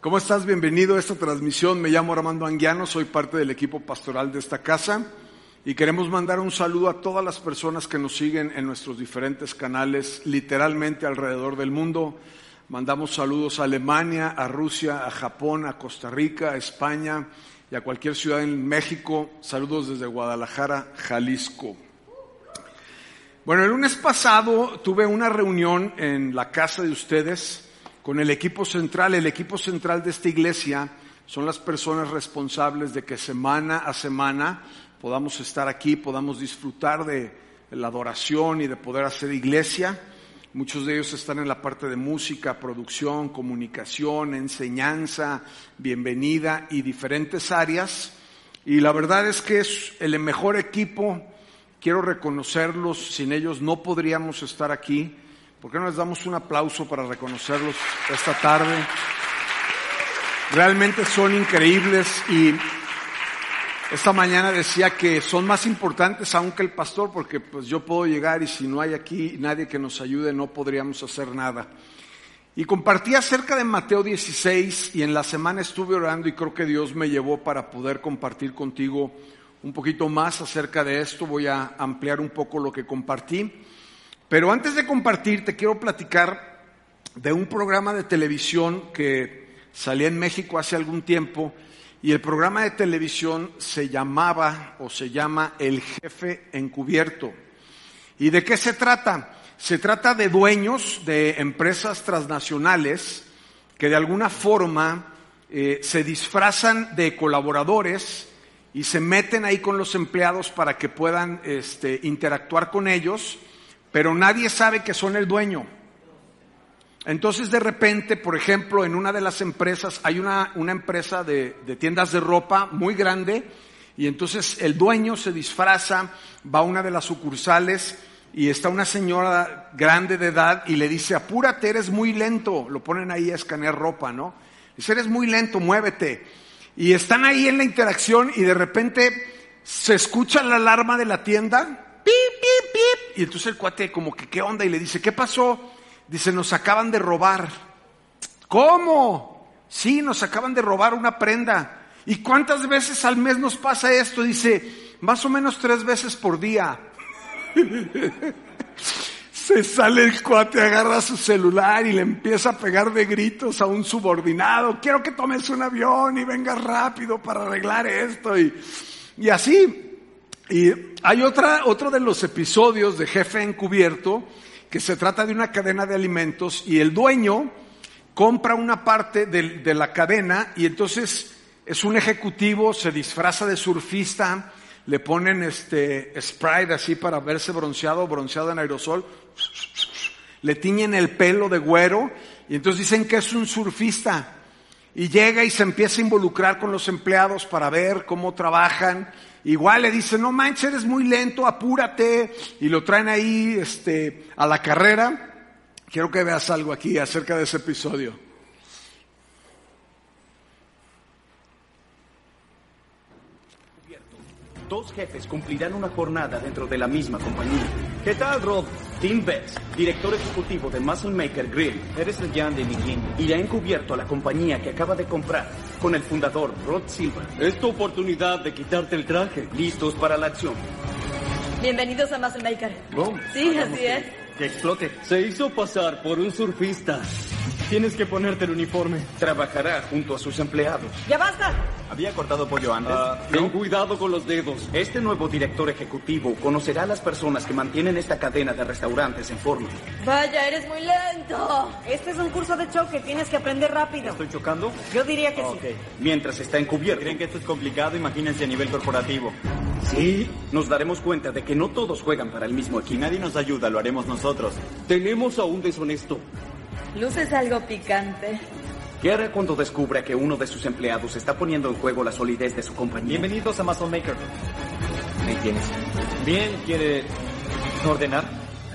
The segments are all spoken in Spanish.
¿Cómo estás? Bienvenido a esta transmisión. Me llamo Armando Anguiano, soy parte del equipo pastoral de esta casa y queremos mandar un saludo a todas las personas que nos siguen en nuestros diferentes canales, literalmente alrededor del mundo. Mandamos saludos a Alemania, a Rusia, a Japón, a Costa Rica, a España y a cualquier ciudad en México. Saludos desde Guadalajara, Jalisco. Bueno, el lunes pasado tuve una reunión en la casa de ustedes con el equipo central. El equipo central de esta iglesia son las personas responsables de que semana a semana podamos estar aquí, podamos disfrutar de la adoración y de poder hacer iglesia. Muchos de ellos están en la parte de música, producción, comunicación, enseñanza, bienvenida y diferentes áreas. Y la verdad es que es el mejor equipo. Quiero reconocerlos. Sin ellos no podríamos estar aquí. ¿Por qué no les damos un aplauso para reconocerlos esta tarde? Realmente son increíbles y esta mañana decía que son más importantes aún que el pastor porque pues yo puedo llegar y si no hay aquí nadie que nos ayude no podríamos hacer nada. Y compartí acerca de Mateo 16 y en la semana estuve orando y creo que Dios me llevó para poder compartir contigo un poquito más acerca de esto. Voy a ampliar un poco lo que compartí. Pero antes de compartir te quiero platicar de un programa de televisión que salía en México hace algún tiempo y el programa de televisión se llamaba o se llama El Jefe Encubierto. ¿Y de qué se trata? Se trata de dueños de empresas transnacionales que de alguna forma eh, se disfrazan de colaboradores y se meten ahí con los empleados para que puedan este, interactuar con ellos, pero nadie sabe que son el dueño. Entonces de repente, por ejemplo, en una de las empresas, hay una, una empresa de, de, tiendas de ropa muy grande y entonces el dueño se disfraza, va a una de las sucursales y está una señora grande de edad y le dice, apúrate, eres muy lento. Lo ponen ahí a escanear ropa, ¿no? Dice, eres muy lento, muévete. Y están ahí en la interacción y de repente se escucha la alarma de la tienda, Y entonces el cuate como que, ¿qué onda? Y le dice, ¿qué pasó? Dice, nos acaban de robar. ¿Cómo? Sí, nos acaban de robar una prenda. ¿Y cuántas veces al mes nos pasa esto? Dice, más o menos tres veces por día. Se sale el cuate, agarra su celular y le empieza a pegar de gritos a un subordinado. Quiero que tomes un avión y vengas rápido para arreglar esto. Y, y así. Y hay otra, otro de los episodios de Jefe Encubierto que se trata de una cadena de alimentos y el dueño compra una parte de, de, la cadena y entonces es un ejecutivo, se disfraza de surfista, le ponen este Sprite así para verse bronceado, bronceado en aerosol, le tiñen el pelo de güero y entonces dicen que es un surfista. Y llega y se empieza a involucrar con los empleados para ver cómo trabajan Igual le dicen, no manches, eres muy lento, apúrate, y lo traen ahí este, a la carrera. Quiero que veas algo aquí acerca de ese episodio. Dos jefes cumplirán una jornada dentro de la misma compañía. ¿Qué tal, Rob? Tim Betts, director ejecutivo de Muscle Maker Grill. Eres el Jan de Miguel. Irá encubierto a la compañía que acaba de comprar con el fundador, Rod Silver. Es tu oportunidad de quitarte el traje. Listos para la acción. Bienvenidos a Muscle Maker. Oh, sí, así es. Que explote. Se hizo pasar por un surfista. Tienes que ponerte el uniforme. Trabajará junto a sus empleados. ¡Ya basta! ¿Había cortado pollo antes? Uh, ten cuidado con los dedos. Este nuevo director ejecutivo conocerá a las personas que mantienen esta cadena de restaurantes en forma. Vaya, eres muy lento. Este es un curso de choque, tienes que aprender rápido. ¿Estoy chocando? Yo diría que okay. sí. Mientras está encubierto. ¿Creen que esto es complicado? Imagínense a nivel corporativo. Sí, nos daremos cuenta de que no todos juegan para el mismo equipo. Si nadie nos ayuda, lo haremos nosotros. Tenemos a un deshonesto. Luces algo picante. ¿Qué hará cuando descubra que uno de sus empleados está poniendo en juego la solidez de su compañía? Bienvenidos a Muscle Maker. Ahí tienes. Bien, ¿quiere ordenar?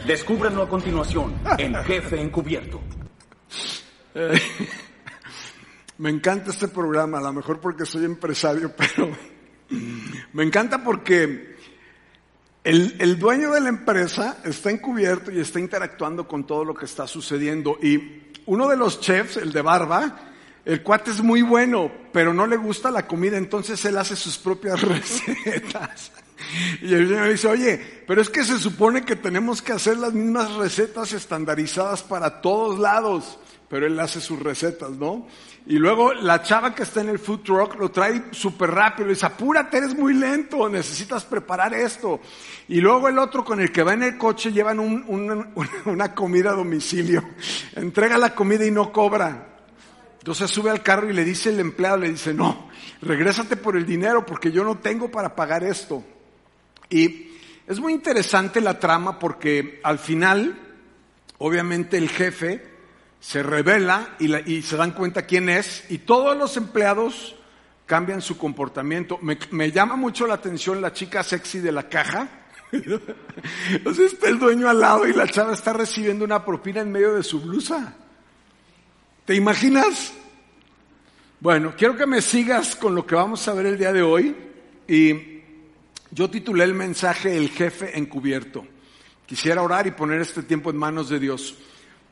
Descúbranlo a continuación en Jefe Encubierto. Eh, me encanta este programa, a lo mejor porque soy empresario, pero me encanta porque el, el, dueño de la empresa está encubierto y está interactuando con todo lo que está sucediendo. Y uno de los chefs, el de barba, El cuate es muy bueno, pero no le gusta la comida, entonces él hace sus propias recetas. Y el señor dice, oye, pero es que se supone que tenemos que hacer las mismas recetas estandarizadas para todos lados, pero él hace sus recetas, ¿no? Y luego la chava que está en el food truck lo trae súper rápido, y dice, apúrate, eres muy lento, necesitas preparar esto. Y luego el otro con el que va en el coche llevan un- un- una comida a domicilio, entrega la comida y no cobra. Entonces sube al carro y le dice el empleado, le dice, no, regrésate por el dinero porque yo no tengo para pagar esto. Y es muy interesante la trama porque al final, obviamente el jefe se revela y, la- y se dan cuenta quién es y todos los empleados cambian su comportamiento. Me, me llama mucho la atención la chica sexy de la caja. Entonces está el dueño al lado y la chava está recibiendo una propina en medio de su blusa. ¿Te imaginas? Bueno, quiero que me sigas con lo que vamos a ver el día de hoy. Y yo titulé el mensaje El jefe encubierto. Quisiera orar y poner este tiempo en manos de Dios.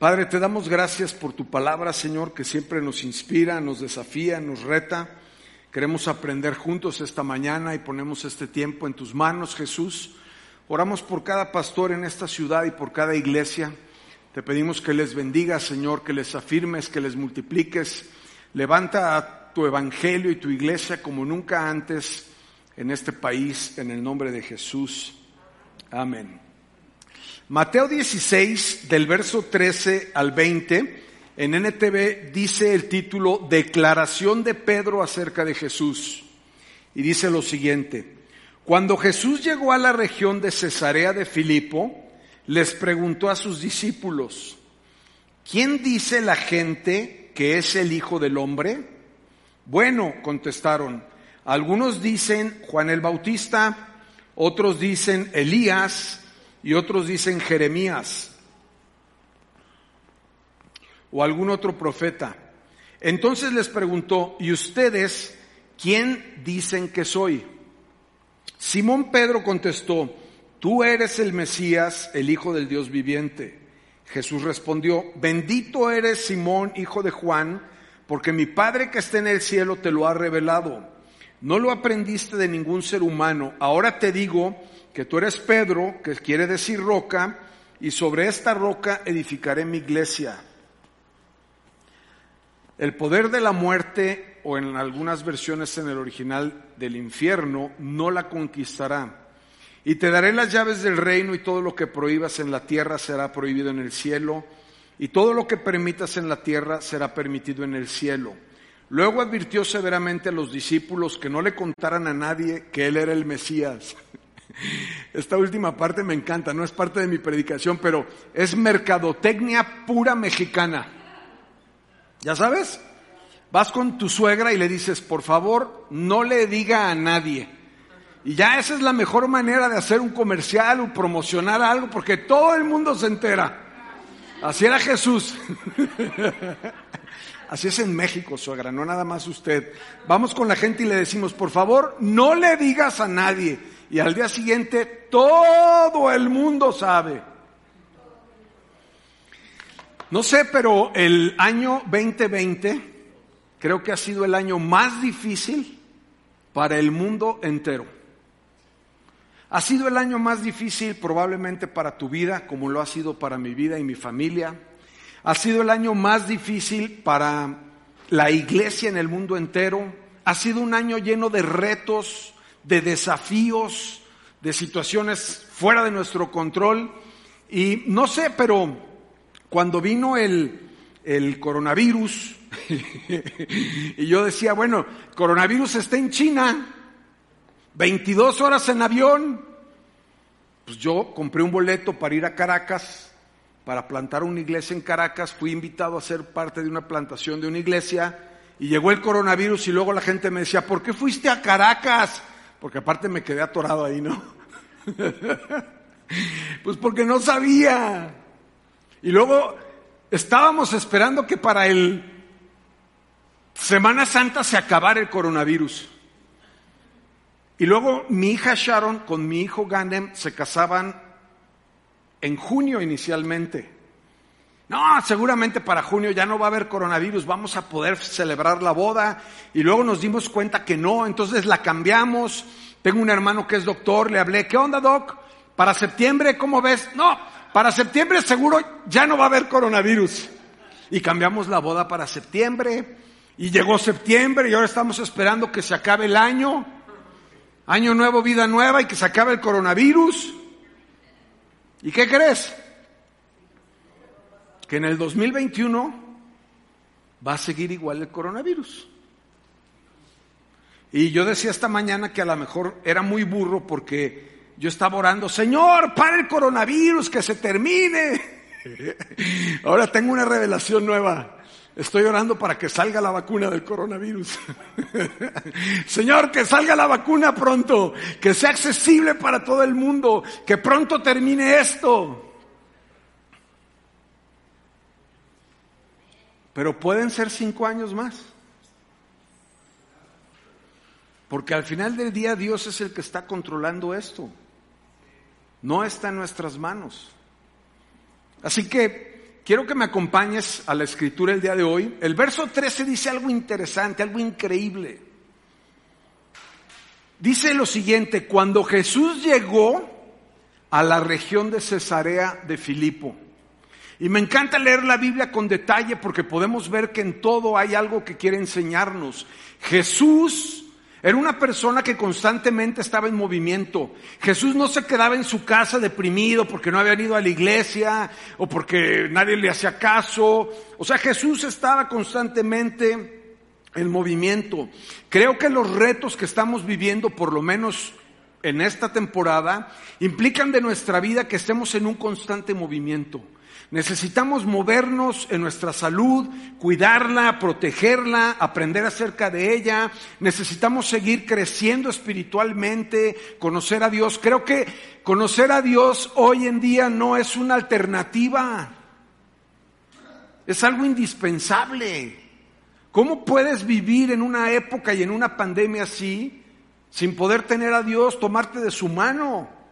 Padre, te damos gracias por tu palabra, Señor, que siempre nos inspira, nos desafía, nos reta. Queremos aprender juntos esta mañana y ponemos este tiempo en tus manos, Jesús. Oramos por cada pastor en esta ciudad y por cada iglesia. Te pedimos que les bendigas, Señor, que les afirmes, que les multipliques. Levanta tu evangelio y tu iglesia como nunca antes en este país, en el nombre de Jesús. Amén. Mateo 16, del verso 13 al 20, en NTV dice el título Declaración de Pedro acerca de Jesús. Y dice lo siguiente, cuando Jesús llegó a la región de Cesarea de Filipo, les preguntó a sus discípulos, ¿quién dice la gente que es el Hijo del Hombre? Bueno, contestaron, algunos dicen Juan el Bautista, otros dicen Elías y otros dicen Jeremías o algún otro profeta. Entonces les preguntó, ¿y ustedes quién dicen que soy? Simón Pedro contestó, tú eres el Mesías, el Hijo del Dios viviente. Jesús respondió, bendito eres Simón, hijo de Juan, porque mi Padre que está en el cielo te lo ha revelado. No lo aprendiste de ningún ser humano. Ahora te digo que tú eres Pedro, que quiere decir roca, y sobre esta roca edificaré mi iglesia. El poder de la muerte, o en algunas versiones en el original del infierno, no la conquistará. Y te daré las llaves del reino y todo lo que prohíbas en la tierra será prohibido en el cielo, y todo lo que permitas en la tierra será permitido en el cielo. Luego advirtió severamente a los discípulos que no le contaran a nadie que él era el Mesías. Esta última parte me encanta, no es parte de mi predicación, pero es mercadotecnia pura mexicana. ¿Ya sabes? Vas con tu suegra y le dices, por favor, no le diga a nadie. Y ya esa es la mejor manera de hacer un comercial o promocionar algo, porque todo el mundo se entera. Así era Jesús. Así es en México, suegra, no nada más usted. Vamos con la gente y le decimos, por favor, no le digas a nadie. Y al día siguiente todo el mundo sabe. No sé, pero el año 2020 creo que ha sido el año más difícil para el mundo entero. Ha sido el año más difícil probablemente para tu vida, como lo ha sido para mi vida y mi familia. Ha sido el año más difícil para la iglesia en el mundo entero. Ha sido un año lleno de retos, de desafíos, de situaciones fuera de nuestro control. Y no sé, pero cuando vino el, el coronavirus, y yo decía, bueno, coronavirus está en China, 22 horas en avión, pues yo compré un boleto para ir a Caracas, para plantar una iglesia en Caracas, fui invitado a ser parte de una plantación de una iglesia, y llegó el coronavirus y luego la gente me decía, ¿por qué fuiste a Caracas? Porque aparte me quedé atorado ahí, ¿no? pues porque no sabía. Y luego estábamos esperando que para el Semana Santa se acabara el coronavirus. Y luego mi hija Sharon con mi hijo Gandem se casaban en junio inicialmente. No, seguramente para junio ya no va a haber coronavirus, vamos a poder celebrar la boda. Y luego nos dimos cuenta que no, entonces la cambiamos. Tengo un hermano que es doctor, le hablé, ¿qué onda, doc? Para septiembre, ¿cómo ves? No, para septiembre seguro ya no va a haber coronavirus. Y cambiamos la boda para septiembre. Y llegó septiembre y ahora estamos esperando que se acabe el año. Año nuevo, vida nueva y que se acabe el coronavirus. ¿Y qué crees? Que en el 2021 va a seguir igual el coronavirus. Y yo decía esta mañana que a lo mejor era muy burro porque yo estaba orando, Señor, para el coronavirus, que se termine. Ahora tengo una revelación nueva. Estoy orando para que salga la vacuna del coronavirus. Señor, que salga la vacuna pronto, que sea accesible para todo el mundo, que pronto termine esto. Pero pueden ser cinco años más. Porque al final del día Dios es el que está controlando esto. No está en nuestras manos. Así que quiero que me acompañes a la escritura el día de hoy. El verso 13 dice algo interesante, algo increíble. Dice lo siguiente, cuando Jesús llegó a la región de Cesarea de Filipo, y me encanta leer la Biblia con detalle porque podemos ver que en todo hay algo que quiere enseñarnos. Jesús era una persona que constantemente estaba en movimiento. Jesús no se quedaba en su casa deprimido porque no había ido a la iglesia o porque nadie le hacía caso. O sea, Jesús estaba constantemente en movimiento. Creo que los retos que estamos viviendo, por lo menos en esta temporada, implican de nuestra vida que estemos en un constante movimiento. Necesitamos movernos en nuestra salud, cuidarla, protegerla, aprender acerca de ella. Necesitamos seguir creciendo espiritualmente, conocer a Dios. Creo que conocer a Dios hoy en día no es una alternativa. Es algo indispensable. ¿Cómo puedes vivir en una época y en una pandemia así sin poder tener a Dios, tomarte de su mano?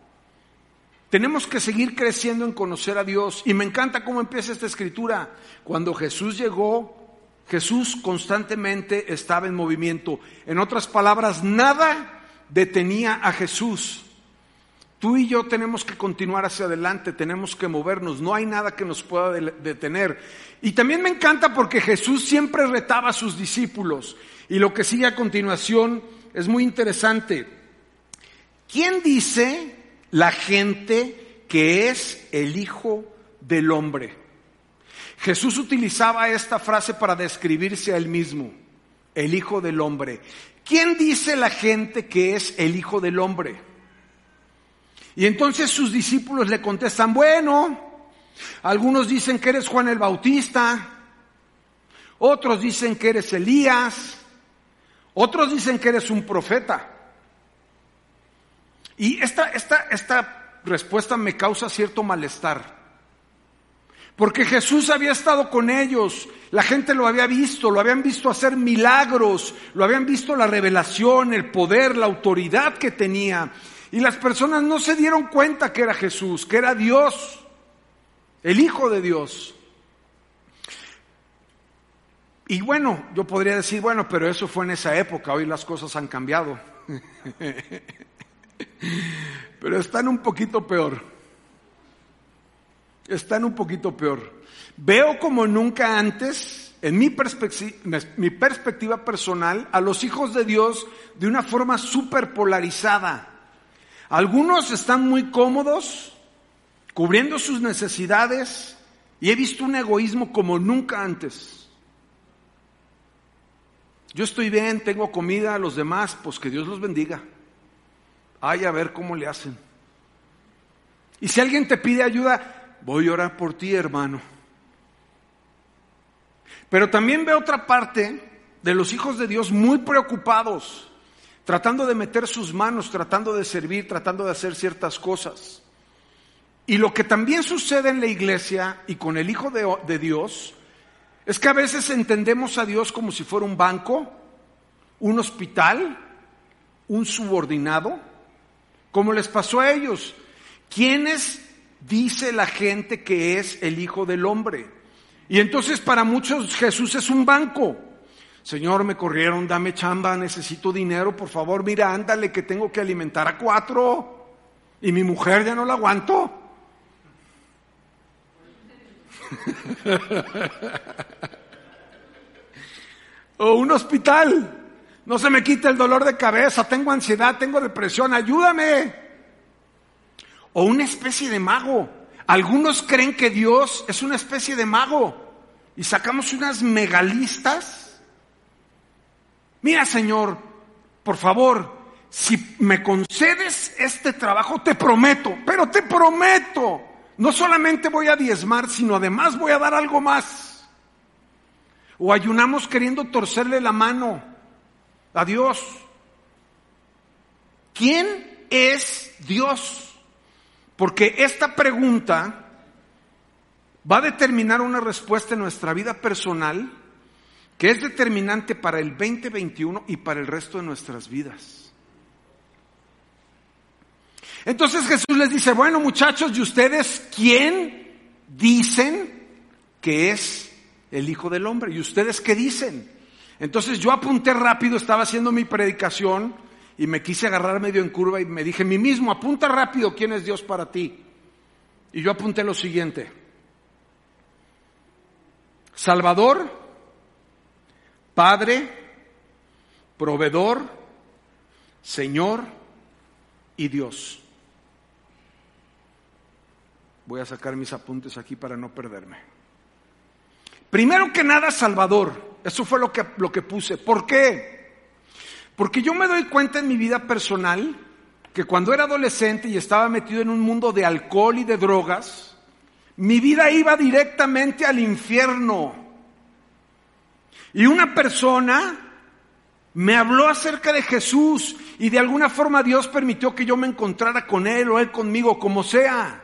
Tenemos que seguir creciendo en conocer a Dios. Y me encanta cómo empieza esta escritura. Cuando Jesús llegó, Jesús constantemente estaba en movimiento. En otras palabras, nada detenía a Jesús. Tú y yo tenemos que continuar hacia adelante, tenemos que movernos, no hay nada que nos pueda detener. Y también me encanta porque Jesús siempre retaba a sus discípulos. Y lo que sigue a continuación es muy interesante. ¿Quién dice la gente que es el Hijo del Hombre. Jesús utilizaba esta frase para describirse a él mismo, el Hijo del Hombre. ¿Quién dice la gente que es el Hijo del Hombre? Y entonces sus discípulos le contestan, bueno, algunos dicen que eres Juan el Bautista, otros dicen que eres Elías, otros dicen que eres un profeta. Y esta, esta, esta respuesta me causa cierto malestar. Porque Jesús había estado con ellos, la gente lo había visto, lo habían visto hacer milagros, lo habían visto la revelación, el poder, la autoridad que tenía. Y las personas no se dieron cuenta que era Jesús, que era Dios, el Hijo de Dios. Y bueno, yo podría decir, bueno, pero eso fue en esa época, hoy las cosas han cambiado. Pero están un poquito peor. Están un poquito peor. Veo como nunca antes, en mi, perspectiva, personal, a los hijos de Dios de una forma súper polarizada. Algunos están muy cómodos, cubriendo sus necesidades, y he visto un egoísmo como nunca antes. Yo estoy bien, tengo comida, los demás, pues que Dios los bendiga. Ay, a ver cómo le hacen. Y si alguien te pide ayuda, voy a orar por ti, hermano. Pero también veo otra parte de los hijos de Dios muy preocupados, tratando de meter sus manos, tratando de servir, tratando de hacer ciertas cosas. Y lo que también sucede en la iglesia y con el Hijo de, de Dios es que a veces entendemos a Dios como si fuera un banco, un hospital, un subordinado, como les pasó a ellos. ¿Quiénes dice la gente que es el Hijo del Hombre? Y entonces para muchos Jesús es un banco. Señor, me corrieron, dame chamba, necesito dinero, por favor, mira, ándale que tengo que alimentar a cuatro. Y mi mujer ya no la aguanto. o un hospital. No se me quita el dolor de cabeza, tengo ansiedad, tengo depresión, ayúdame. O una especie de mago. Algunos creen que Dios es una especie de mago. Y sacamos unas megalistas. Mira, Señor, por favor, si me concedes este trabajo, te prometo, pero te prometo, no solamente voy a diezmar, sino además voy a dar algo más. O ayunamos queriendo torcerle la mano a Dios. ¿Quién es Dios? Porque esta pregunta va a determinar una respuesta en nuestra vida personal que es determinante para el 2021 y para el resto de nuestras vidas. Entonces Jesús les dice, bueno muchachos, ¿y ustedes quién dicen que es el Hijo del Hombre? ¿Y ustedes qué dicen? Entonces yo apunté rápido, estaba haciendo mi predicación y me quise agarrar medio en curva y me dije, mí mismo, apunta rápido quién es Dios para ti. Y yo apunté lo siguiente. Salvador, Padre, proveedor, Señor y Dios. Voy a sacar mis apuntes aquí para no perderme. Primero que nada, Salvador. Eso fue lo que, lo que puse. ¿Por qué? Porque yo me doy cuenta en mi vida personal que cuando era adolescente y estaba metido en un mundo de alcohol y de drogas, mi vida iba directamente al infierno. Y una persona me habló acerca de Jesús y de alguna forma Dios permitió que yo me encontrara con Él o Él conmigo, como sea.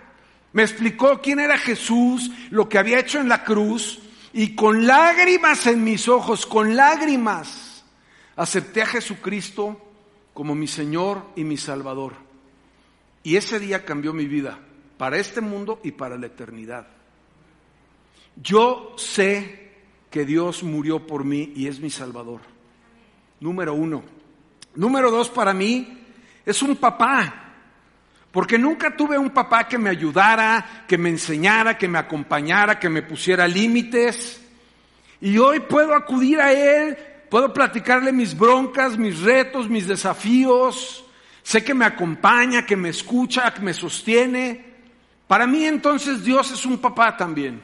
Me explicó quién era Jesús, lo que había hecho en la cruz y con lágrimas en mis ojos, con lágrimas, acepté a Jesucristo como mi Señor y mi Salvador. Y ese día cambió mi vida, para este mundo y para la eternidad. Yo sé que Dios murió por mí y es mi Salvador. Número uno. Número dos, para mí, es un papá. Porque nunca tuve un papá que me ayudara, que me enseñara, que me acompañara, que me pusiera límites. Y hoy puedo acudir a Él, puedo platicarle mis broncas, mis retos, mis desafíos. Sé que me acompaña, que me escucha, que me sostiene. Para mí entonces Dios es un papá también.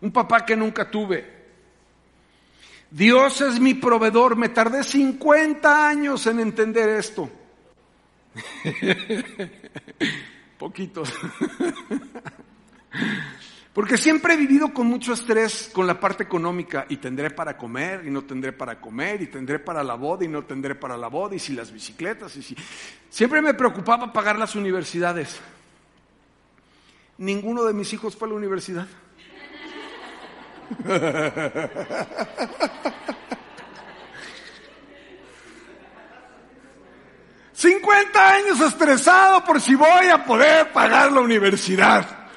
Un papá que nunca tuve. Dios es mi proveedor. Me tardé 50 años en entender esto. Poquitos. Porque siempre he vivido con mucho estrés con la parte económica y tendré para comer y no tendré para comer y tendré para la boda y no tendré para la boda y si las bicicletas y si... Siempre me preocupaba pagar las universidades. Ninguno de mis hijos fue a la universidad. 50 años estresado por si voy a poder pagar la universidad.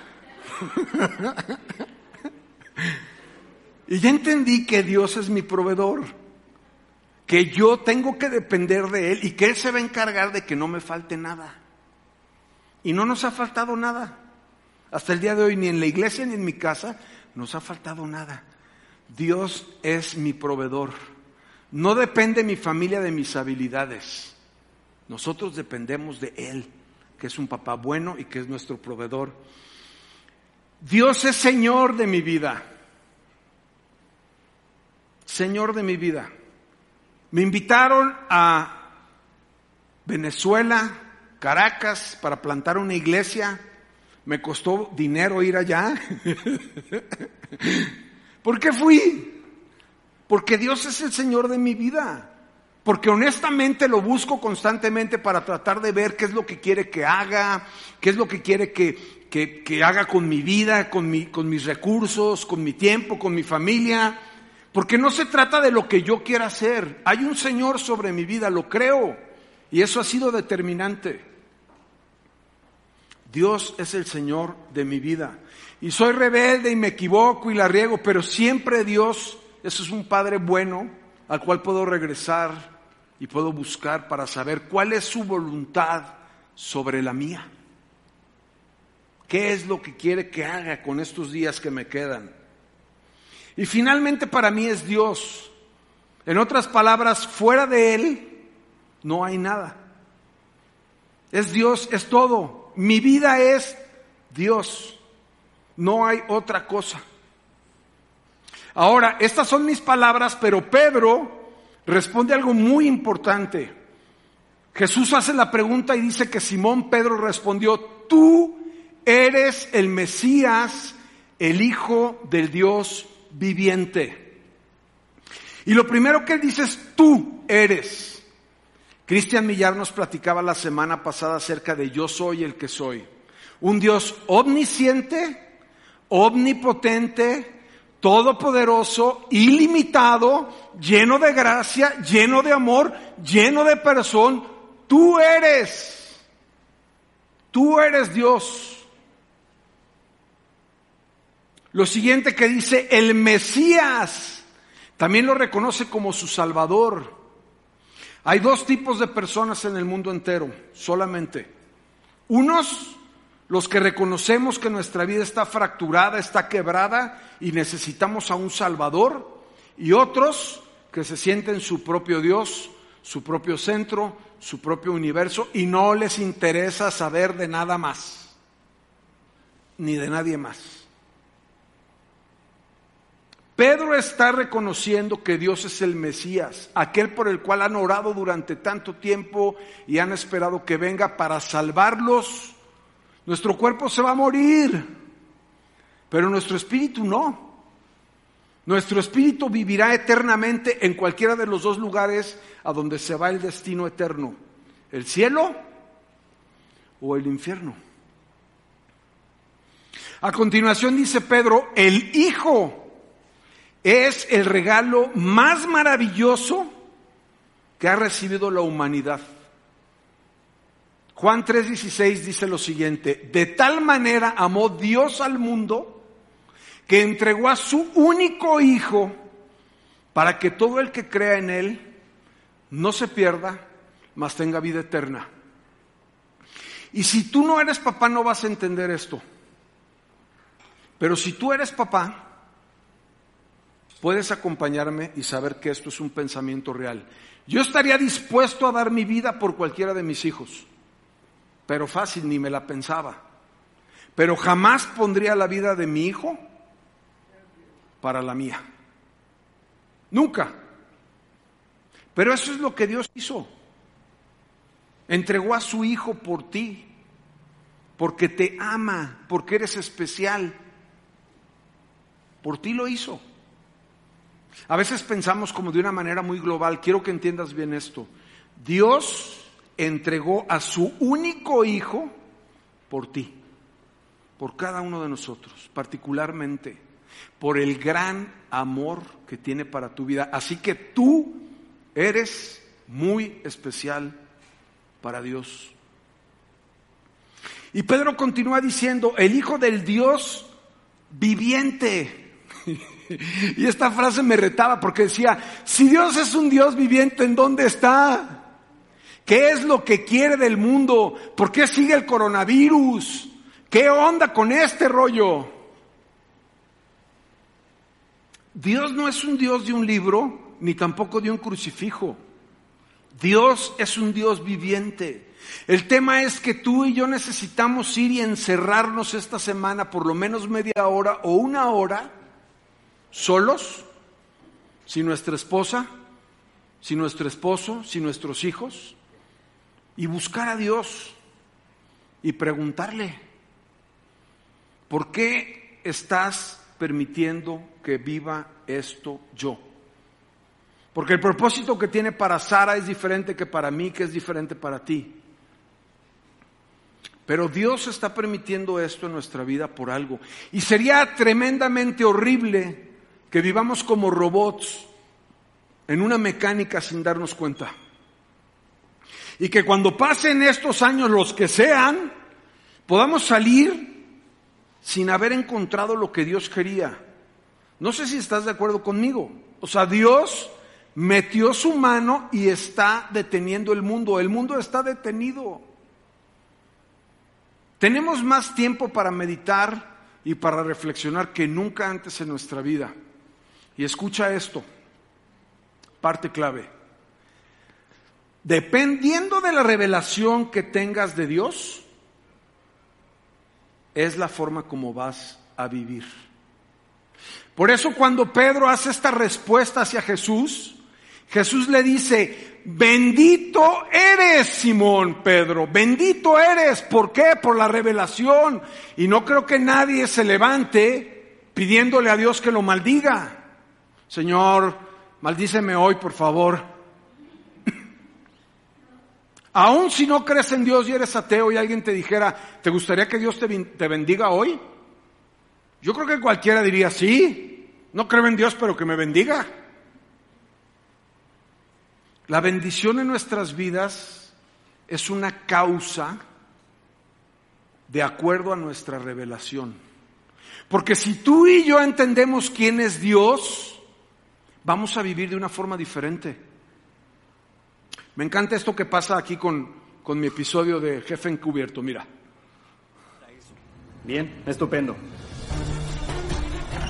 y ya entendí que Dios es mi proveedor, que yo tengo que depender de Él y que Él se va a encargar de que no me falte nada. Y no nos ha faltado nada. Hasta el día de hoy, ni en la iglesia ni en mi casa, nos ha faltado nada. Dios es mi proveedor. No depende mi familia de mis habilidades. Nosotros dependemos de Él, que es un papá bueno y que es nuestro proveedor. Dios es Señor de mi vida. Señor de mi vida. Me invitaron a Venezuela, Caracas, para plantar una iglesia. Me costó dinero ir allá. ¿Por qué fui? Porque Dios es el Señor de mi vida porque honestamente lo busco constantemente para tratar de ver qué es lo que quiere que haga, qué es lo que quiere que, que, haga con mi vida, con, mi, con mis recursos, con mi tiempo, con mi familia. Porque no se trata de lo que yo quiera hacer. Hay un Señor sobre mi vida, lo creo. Y eso ha sido determinante. Dios es el Señor de mi vida. y soy rebelde y me equivoco y la riego, pero siempre Dios, eso es un Padre bueno al cual puedo regresar y puedo buscar para saber cuál es su voluntad sobre la mía. ¿Qué es lo que quiere que haga con estos días que me quedan? Y finalmente para mí es Dios. En otras palabras, fuera de Él no hay nada. Es Dios, es todo. Mi vida es Dios. No hay otra cosa. Ahora, estas son mis palabras, pero Pedro responde algo muy importante. Jesús hace la pregunta y dice que Simón Pedro respondió, tú eres el Mesías, el Hijo del Dios viviente. Y lo primero que él dice es, tú eres. Cristian Millar nos platicaba la semana pasada acerca de yo soy el que soy. Un Dios omnisciente, omnipotente, todopoderoso, ilimitado, lleno de gracia, lleno de amor, lleno de perdón. Tú eres. Tú eres Dios. Lo siguiente que dice, el Mesías, también lo reconoce como su Salvador. Hay dos tipos de personas en el mundo entero, solamente. Unos, los que reconocemos que nuestra vida está fracturada, está quebrada y necesitamos a un Salvador. Y otros que se sienten su propio Dios, su propio centro, su propio universo y no les interesa saber de nada más, ni de nadie más. Pedro está reconociendo que Dios es el Mesías, aquel por el cual han orado durante tanto tiempo y han esperado que venga para salvarlos. Nuestro cuerpo se va a morir, pero nuestro espíritu no. Nuestro espíritu vivirá eternamente en cualquiera de los dos lugares a donde se va el destino eterno, el cielo o el infierno. A continuación dice Pedro, el Hijo es el regalo más maravilloso que ha recibido la humanidad. Juan 3:16 dice lo siguiente, de tal manera amó Dios al mundo que entregó a su único Hijo para que todo el que crea en Él no se pierda, mas tenga vida eterna. Y si tú no eres papá no vas a entender esto. Pero si tú eres papá, puedes acompañarme y saber que esto es un pensamiento real. Yo estaría dispuesto a dar mi vida por cualquiera de mis hijos, pero fácil, ni me la pensaba. Pero jamás pondría la vida de mi hijo para la mía. Nunca. Pero eso es lo que Dios hizo. Entregó a su hijo por ti, porque te ama, porque eres especial. Por ti lo hizo. A veces pensamos como de una manera muy global, quiero que entiendas bien esto. Dios entregó a su único hijo por ti, por cada uno de nosotros, particularmente por el gran amor que tiene para tu vida. Así que tú eres muy especial para Dios. Y Pedro continúa diciendo, el Hijo del Dios viviente. Y esta frase me retaba porque decía, si Dios es un Dios viviente, ¿en dónde está? ¿Qué es lo que quiere del mundo? ¿Por qué sigue el coronavirus? ¿Qué onda con este rollo? Dios no es un Dios de un libro, ni tampoco de un crucifijo. Dios es un Dios viviente. El tema es que tú y yo necesitamos ir y encerrarnos esta semana por lo menos media hora o una hora solos, sin nuestra esposa, sin nuestro esposo, sin nuestros hijos, y buscar a Dios y preguntarle, ¿por qué estás permitiendo que viva esto yo? Porque el propósito que tiene para Sara es diferente que para mí, que es diferente para ti. Pero Dios está permitiendo esto en nuestra vida por algo. Y sería tremendamente horrible que vivamos como robots en una mecánica sin darnos cuenta. Y que cuando pasen estos años, los que sean, podamos salir sin haber encontrado lo que Dios quería. No sé si estás de acuerdo conmigo. O sea, Dios metió su mano y está deteniendo el mundo. El mundo está detenido. Tenemos más tiempo para meditar y para reflexionar que nunca antes en nuestra vida. Y escucha esto, parte clave. Dependiendo de la revelación que tengas de Dios, es la forma como vas a vivir. Por eso cuando Pedro hace esta respuesta hacia Jesús, Jesús le dice, bendito eres Simón Pedro, bendito eres. ¿Por qué? Por la revelación. Y no creo que nadie se levante pidiéndole a Dios que lo maldiga. Señor, maldíceme hoy, por favor. Aún si no crees en Dios y eres ateo y alguien te dijera, ¿te gustaría que Dios te, bendiga hoy? Yo creo que cualquiera diría, sí, no creo en Dios, pero que me bendiga. La bendición en nuestras vidas es una causa de acuerdo a nuestra revelación. Porque si tú y yo entendemos quién es Dios, vamos a vivir de una forma diferente. Me encanta esto que pasa aquí con, con mi episodio de Jefe Encubierto, mira. Bien, estupendo.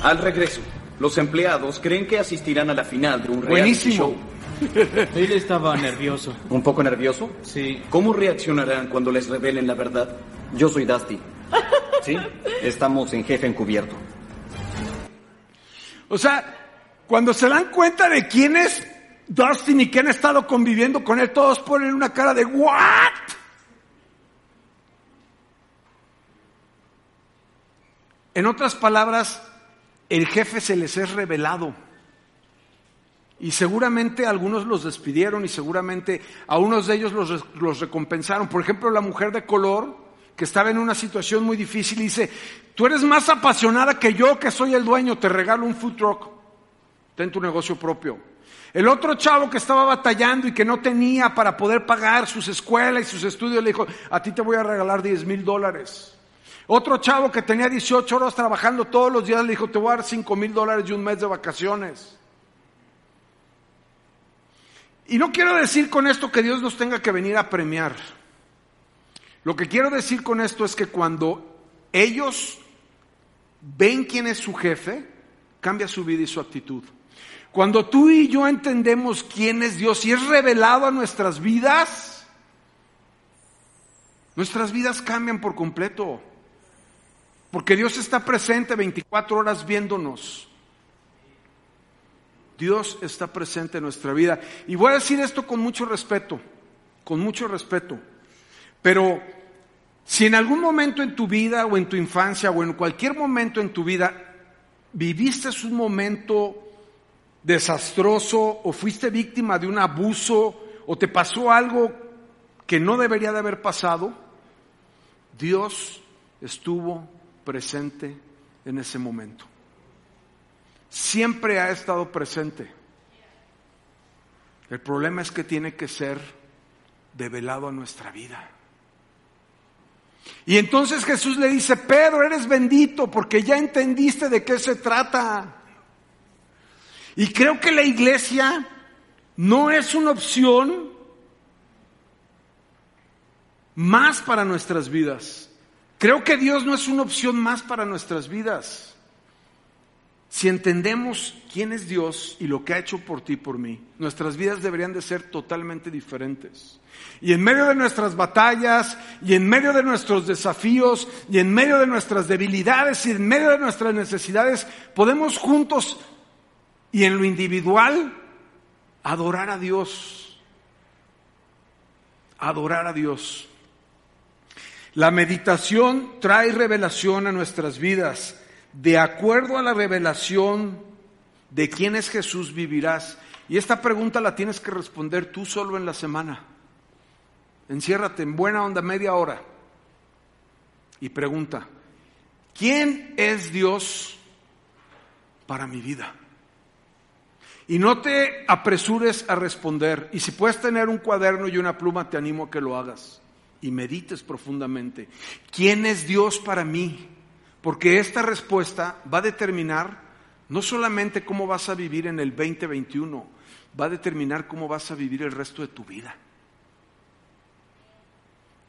Al regreso, los empleados creen que asistirán a la final de un reality Buenísimo. show. Él estaba nervioso. ¿Un poco nervioso? Sí. ¿Cómo reaccionarán cuando les revelen la verdad? Yo soy Dusty. ¿Sí? Estamos en jefe encubierto. O sea, cuando se dan cuenta de quién es Dustin y que han estado conviviendo con él, todos ponen una cara de ¿what? En otras palabras, el jefe se les es revelado. Y seguramente algunos los despidieron y seguramente a unos de ellos los, los, recompensaron. Por ejemplo, la mujer de color que estaba en una situación muy difícil dice, tú eres más apasionada que yo que soy el dueño, te regalo un food truck, ten tu negocio propio. El otro chavo que estaba batallando y que no tenía para poder pagar sus escuelas y sus estudios le dijo, a ti te voy a regalar 10 mil dólares. Otro chavo que tenía 18 horas trabajando todos los días le dijo, te voy a dar 5 mil dólares y un mes de vacaciones. Y no quiero decir con esto que Dios nos tenga que venir a premiar. Lo que quiero decir con esto es que cuando ellos ven quién es su jefe, cambia su vida y su actitud. Cuando tú y yo entendemos quién es Dios y es revelado a nuestras vidas, nuestras vidas cambian por completo. Porque Dios está presente 24 horas viéndonos. Dios está presente en nuestra vida. Y voy a decir esto con mucho respeto, con mucho respeto. Pero si en algún momento en tu vida o en tu infancia o en cualquier momento en tu vida viviste un momento desastroso o fuiste víctima de un abuso o te pasó algo que no debería de haber pasado, Dios estuvo presente en ese momento siempre ha estado presente. El problema es que tiene que ser develado a nuestra vida. Y entonces Jesús le dice, Pedro, eres bendito porque ya entendiste de qué se trata. Y creo que la iglesia no es una opción más para nuestras vidas. Creo que Dios no es una opción más para nuestras vidas. Si entendemos quién es Dios y lo que ha hecho por ti y por mí, nuestras vidas deberían de ser totalmente diferentes. Y en medio de nuestras batallas, y en medio de nuestros desafíos, y en medio de nuestras debilidades, y en medio de nuestras necesidades, podemos juntos y en lo individual adorar a Dios. Adorar a Dios. La meditación trae revelación a nuestras vidas de acuerdo a la revelación de quién es Jesús vivirás. Y esta pregunta la tienes que responder tú solo en la semana. Enciérrate en buena onda media hora y pregunta, ¿quién es Dios para mi vida? Y no te apresures a responder. Y si puedes tener un cuaderno y una pluma, te animo a que lo hagas y medites profundamente. ¿Quién es Dios para mí? Porque esta respuesta va a determinar no solamente cómo vas a vivir en el 2021, va a determinar cómo vas a vivir el resto de tu vida.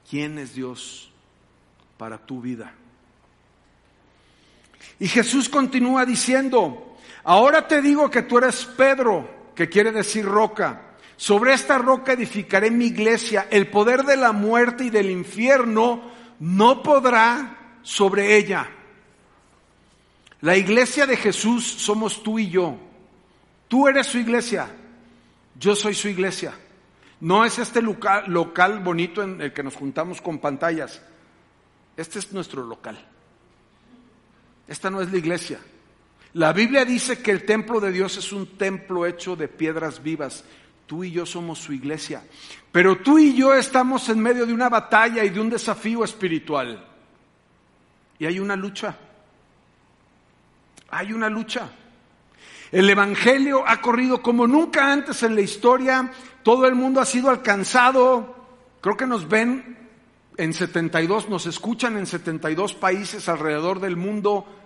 ¿Quién es Dios para tu vida? Y Jesús continúa diciendo, ahora te digo que tú eres Pedro, que quiere decir roca. Sobre esta roca edificaré mi iglesia. El poder de la muerte y del infierno no podrá sobre ella. La iglesia de Jesús somos tú y yo. Tú eres su iglesia. Yo soy su iglesia. No es este local, bonito en el que nos juntamos con pantallas. Este es nuestro local. Esta no es la iglesia. La Biblia dice que el templo de Dios es un templo hecho de piedras vivas. Tú y yo somos su iglesia. Pero tú y yo estamos en medio de una batalla y de un desafío espiritual. Y hay una lucha. Hay una lucha. El Evangelio ha corrido como nunca antes en la historia. Todo el mundo ha sido alcanzado. Creo que nos ven en 72, nos escuchan en 72 países alrededor del mundo.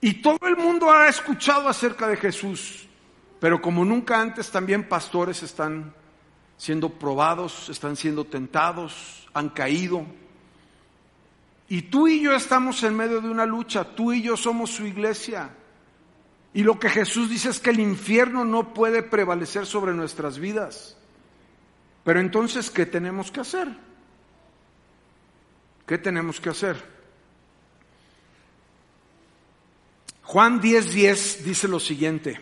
Y todo el mundo ha escuchado acerca de Jesús. Pero como nunca antes también pastores están siendo probados, están siendo tentados, han caído. Y tú y yo estamos en medio de una lucha, tú y yo somos su iglesia. Y lo que Jesús dice es que el infierno no puede prevalecer sobre nuestras vidas. Pero entonces, ¿qué tenemos que hacer? ¿Qué tenemos que hacer? Juan 10:10 10 dice lo siguiente.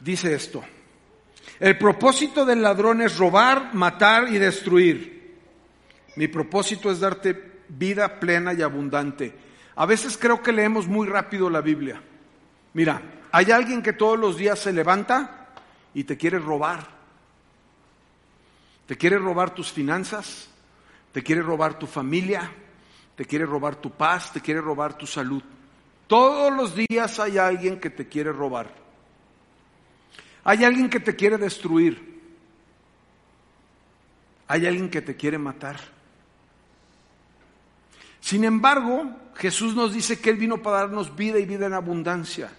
Dice esto. El propósito del ladrón es robar, matar y destruir. Mi propósito es darte vida plena y abundante. A veces creo que leemos muy rápido la Biblia. Mira, hay alguien que todos los días se levanta y te quiere robar. Te quiere robar tus finanzas, te quiere robar tu familia, te quiere robar tu paz, te quiere robar tu salud. Todos los días hay alguien que te quiere robar. Hay alguien que te quiere destruir. Hay alguien que te quiere matar. Sin embargo, Jesús nos dice que Él vino para darnos vida y vida en abundancia.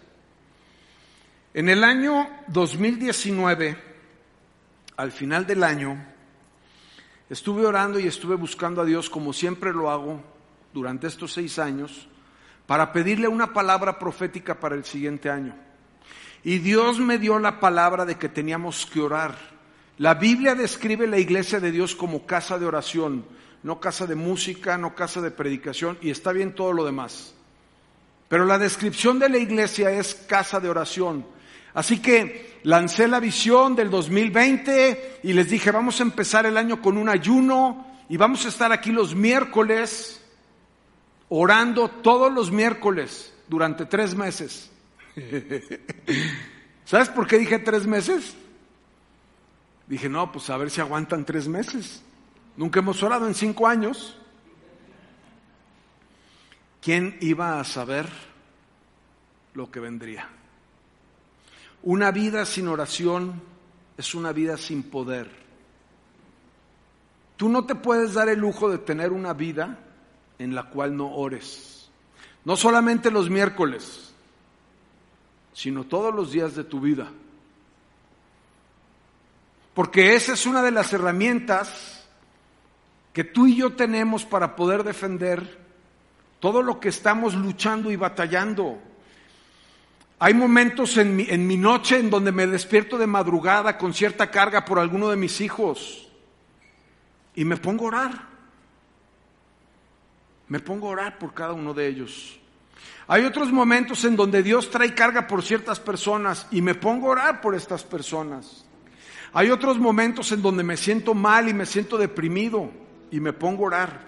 En el año 2019, al final del año, estuve orando y estuve buscando a Dios como siempre lo hago durante estos seis años, para pedirle una palabra profética para el siguiente año. Y Dios me dio la palabra de que teníamos que orar. La Biblia describe la iglesia de Dios como casa de oración, no casa de música, no casa de predicación, y está bien todo lo demás. Pero la descripción de la iglesia es casa de oración. Así que lancé la visión del 2020 y les dije, vamos a empezar el año con un ayuno y vamos a estar aquí los miércoles orando todos los miércoles durante tres meses. ¿Sabes por qué dije tres meses? Dije, no, pues a ver si aguantan tres meses. Nunca hemos orado en cinco años. ¿Quién iba a saber lo que vendría? Una vida sin oración es una vida sin poder. Tú no te puedes dar el lujo de tener una vida en la cual no ores. No solamente los miércoles, sino todos los días de tu vida. Porque esa es una de las herramientas que tú y yo tenemos para poder defender todo lo que estamos luchando y batallando. Hay momentos en mi, en mi, noche en donde me despierto de madrugada con cierta carga por alguno de mis hijos y me pongo a orar. Me pongo a orar por cada uno de ellos. Hay otros momentos en donde Dios trae carga por ciertas personas y me pongo a orar por estas personas. Hay otros momentos en donde me siento mal y me siento deprimido y me pongo a orar.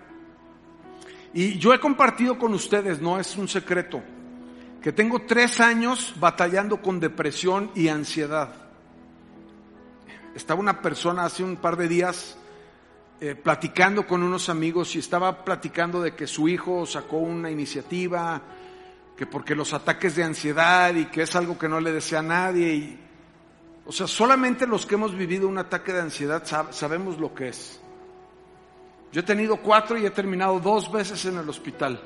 Y yo he compartido con ustedes, no es un secreto, que tengo tres años batallando con depresión y ansiedad. Estaba una persona hace un par de días eh, platicando con unos amigos y estaba platicando de que su hijo sacó una iniciativa que porque los ataques de ansiedad y que es algo que no le desea a nadie. Y, o sea, solamente los que hemos vivido un ataque de ansiedad sabemos lo que es. Yo he tenido cuatro y he terminado dos veces en el hospital.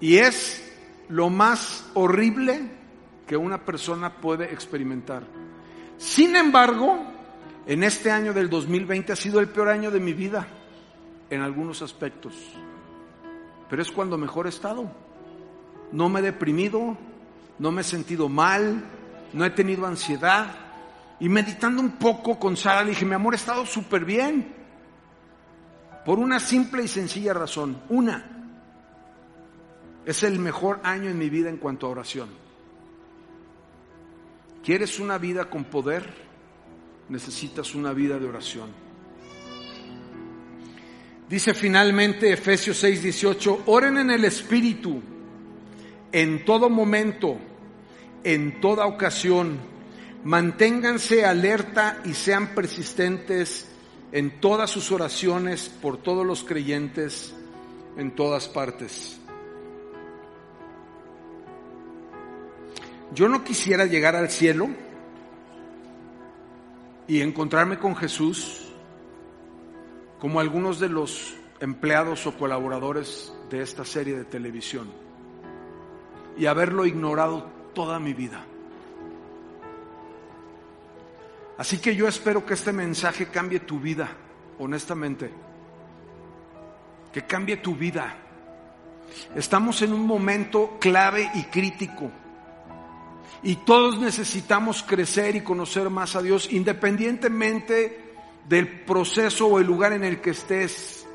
Y es lo más horrible que una persona puede experimentar. Sin embargo, en este año del 2020 ha sido el peor año de mi vida en algunos aspectos. Pero es cuando mejor he estado. No me he deprimido, no me he sentido mal, no he tenido ansiedad. Y meditando un poco con Sara, le dije, mi amor, he estado súper bien. Por una simple y sencilla razón. Una, es el mejor año en mi vida en cuanto a oración. ¿Quieres una vida con poder? Necesitas una vida de oración. Dice finalmente Efesios 6:18, oren en el Espíritu en todo momento, en toda ocasión. Manténganse alerta y sean persistentes en todas sus oraciones por todos los creyentes en todas partes. Yo no quisiera llegar al cielo y encontrarme con Jesús como algunos de los empleados o colaboradores de esta serie de televisión y haberlo ignorado toda mi vida. Así que yo espero que este mensaje cambie tu vida, honestamente. Que cambie tu vida. Estamos en un momento clave y crítico. Y todos necesitamos crecer y conocer más a Dios independientemente del proceso o el lugar en el que estés.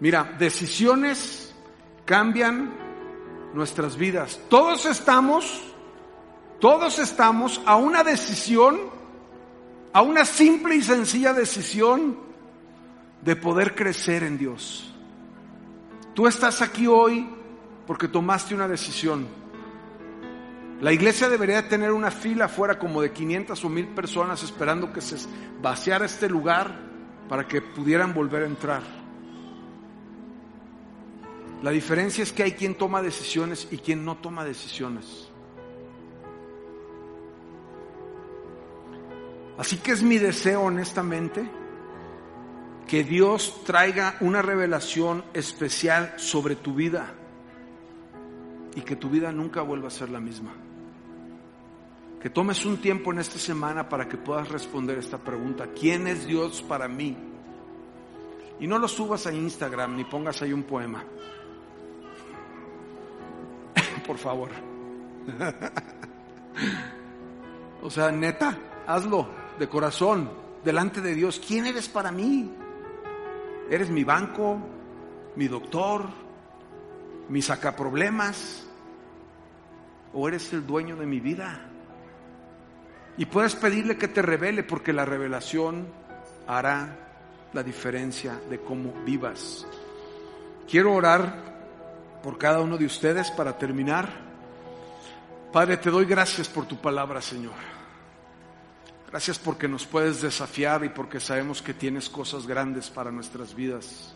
Mira, decisiones cambian nuestras vidas. Todos estamos, todos estamos a una decisión, a una simple y sencilla decisión de poder crecer en Dios. Tú estás aquí hoy porque tomaste una decisión. La iglesia debería tener una fila afuera como de 500 o 1000 personas esperando que se vaciara este lugar para que pudieran volver a entrar. La diferencia es que hay quien toma decisiones y quien no toma decisiones. Así que es mi deseo honestamente que Dios traiga una revelación especial sobre tu vida y que tu vida nunca vuelva a ser la misma que tomes un tiempo en esta semana para que puedas responder esta pregunta. ¿Quién es Dios para mí? Y no lo subas a Instagram ni pongas ahí un poema. Por favor. o sea, neta, hazlo de corazón, delante de Dios. ¿Quién eres para mí? ¿Eres mi banco, mi doctor, mi sacaproblemas? ¿O eres el dueño de mi vida? Y puedes pedirle que te revele porque la revelación hará la diferencia de cómo vivas. Quiero orar por cada uno de ustedes para terminar. Padre, te doy gracias por tu palabra, Señor. Gracias porque nos puedes desafiar y porque sabemos que tienes cosas grandes para nuestras vidas.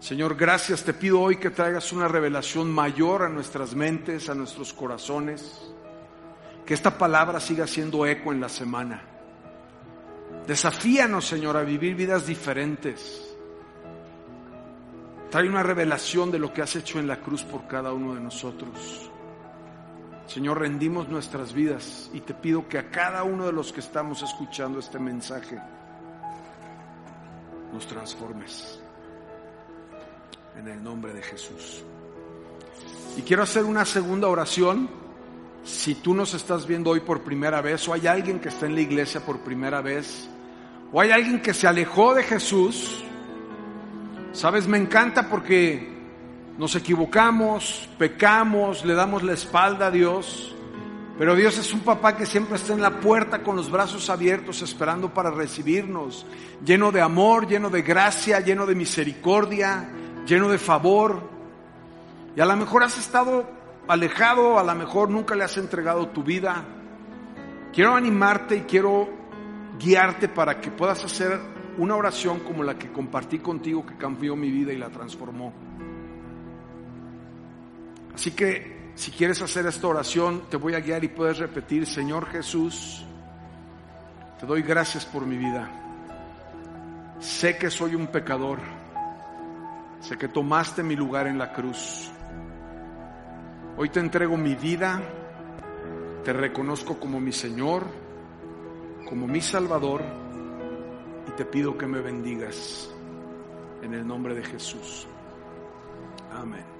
Señor, gracias. Te pido hoy que traigas una revelación mayor a nuestras mentes, a nuestros corazones que esta palabra siga siendo eco en la semana. Desafíanos, Señor, a vivir vidas diferentes. Trae una revelación de lo que has hecho en la cruz por cada uno de nosotros. Señor, rendimos nuestras vidas y te pido que a cada uno de los que estamos escuchando este mensaje nos transformes. En el nombre de Jesús. Y quiero hacer una segunda oración si tú nos estás viendo hoy por primera vez, o hay alguien que está en la iglesia por primera vez, o hay alguien que se alejó de Jesús, sabes, me encanta porque nos equivocamos, pecamos, le damos la espalda a Dios, pero Dios es un papá que siempre está en la puerta con los brazos abiertos esperando para recibirnos, lleno de amor, lleno de gracia, lleno de misericordia, lleno de favor. Y a lo mejor has estado alejado, a lo mejor nunca le has entregado tu vida. Quiero animarte y quiero guiarte para que puedas hacer una oración como la que compartí contigo que cambió mi vida y la transformó. Así que si quieres hacer esta oración, te voy a guiar y puedes repetir, Señor Jesús, te doy gracias por mi vida. Sé que soy un pecador. Sé que tomaste mi lugar en la cruz. Hoy te entrego mi vida. Te reconozco como mi Señor, como mi Salvador. Y te pido que me bendigas en el nombre de Jesús. Amén.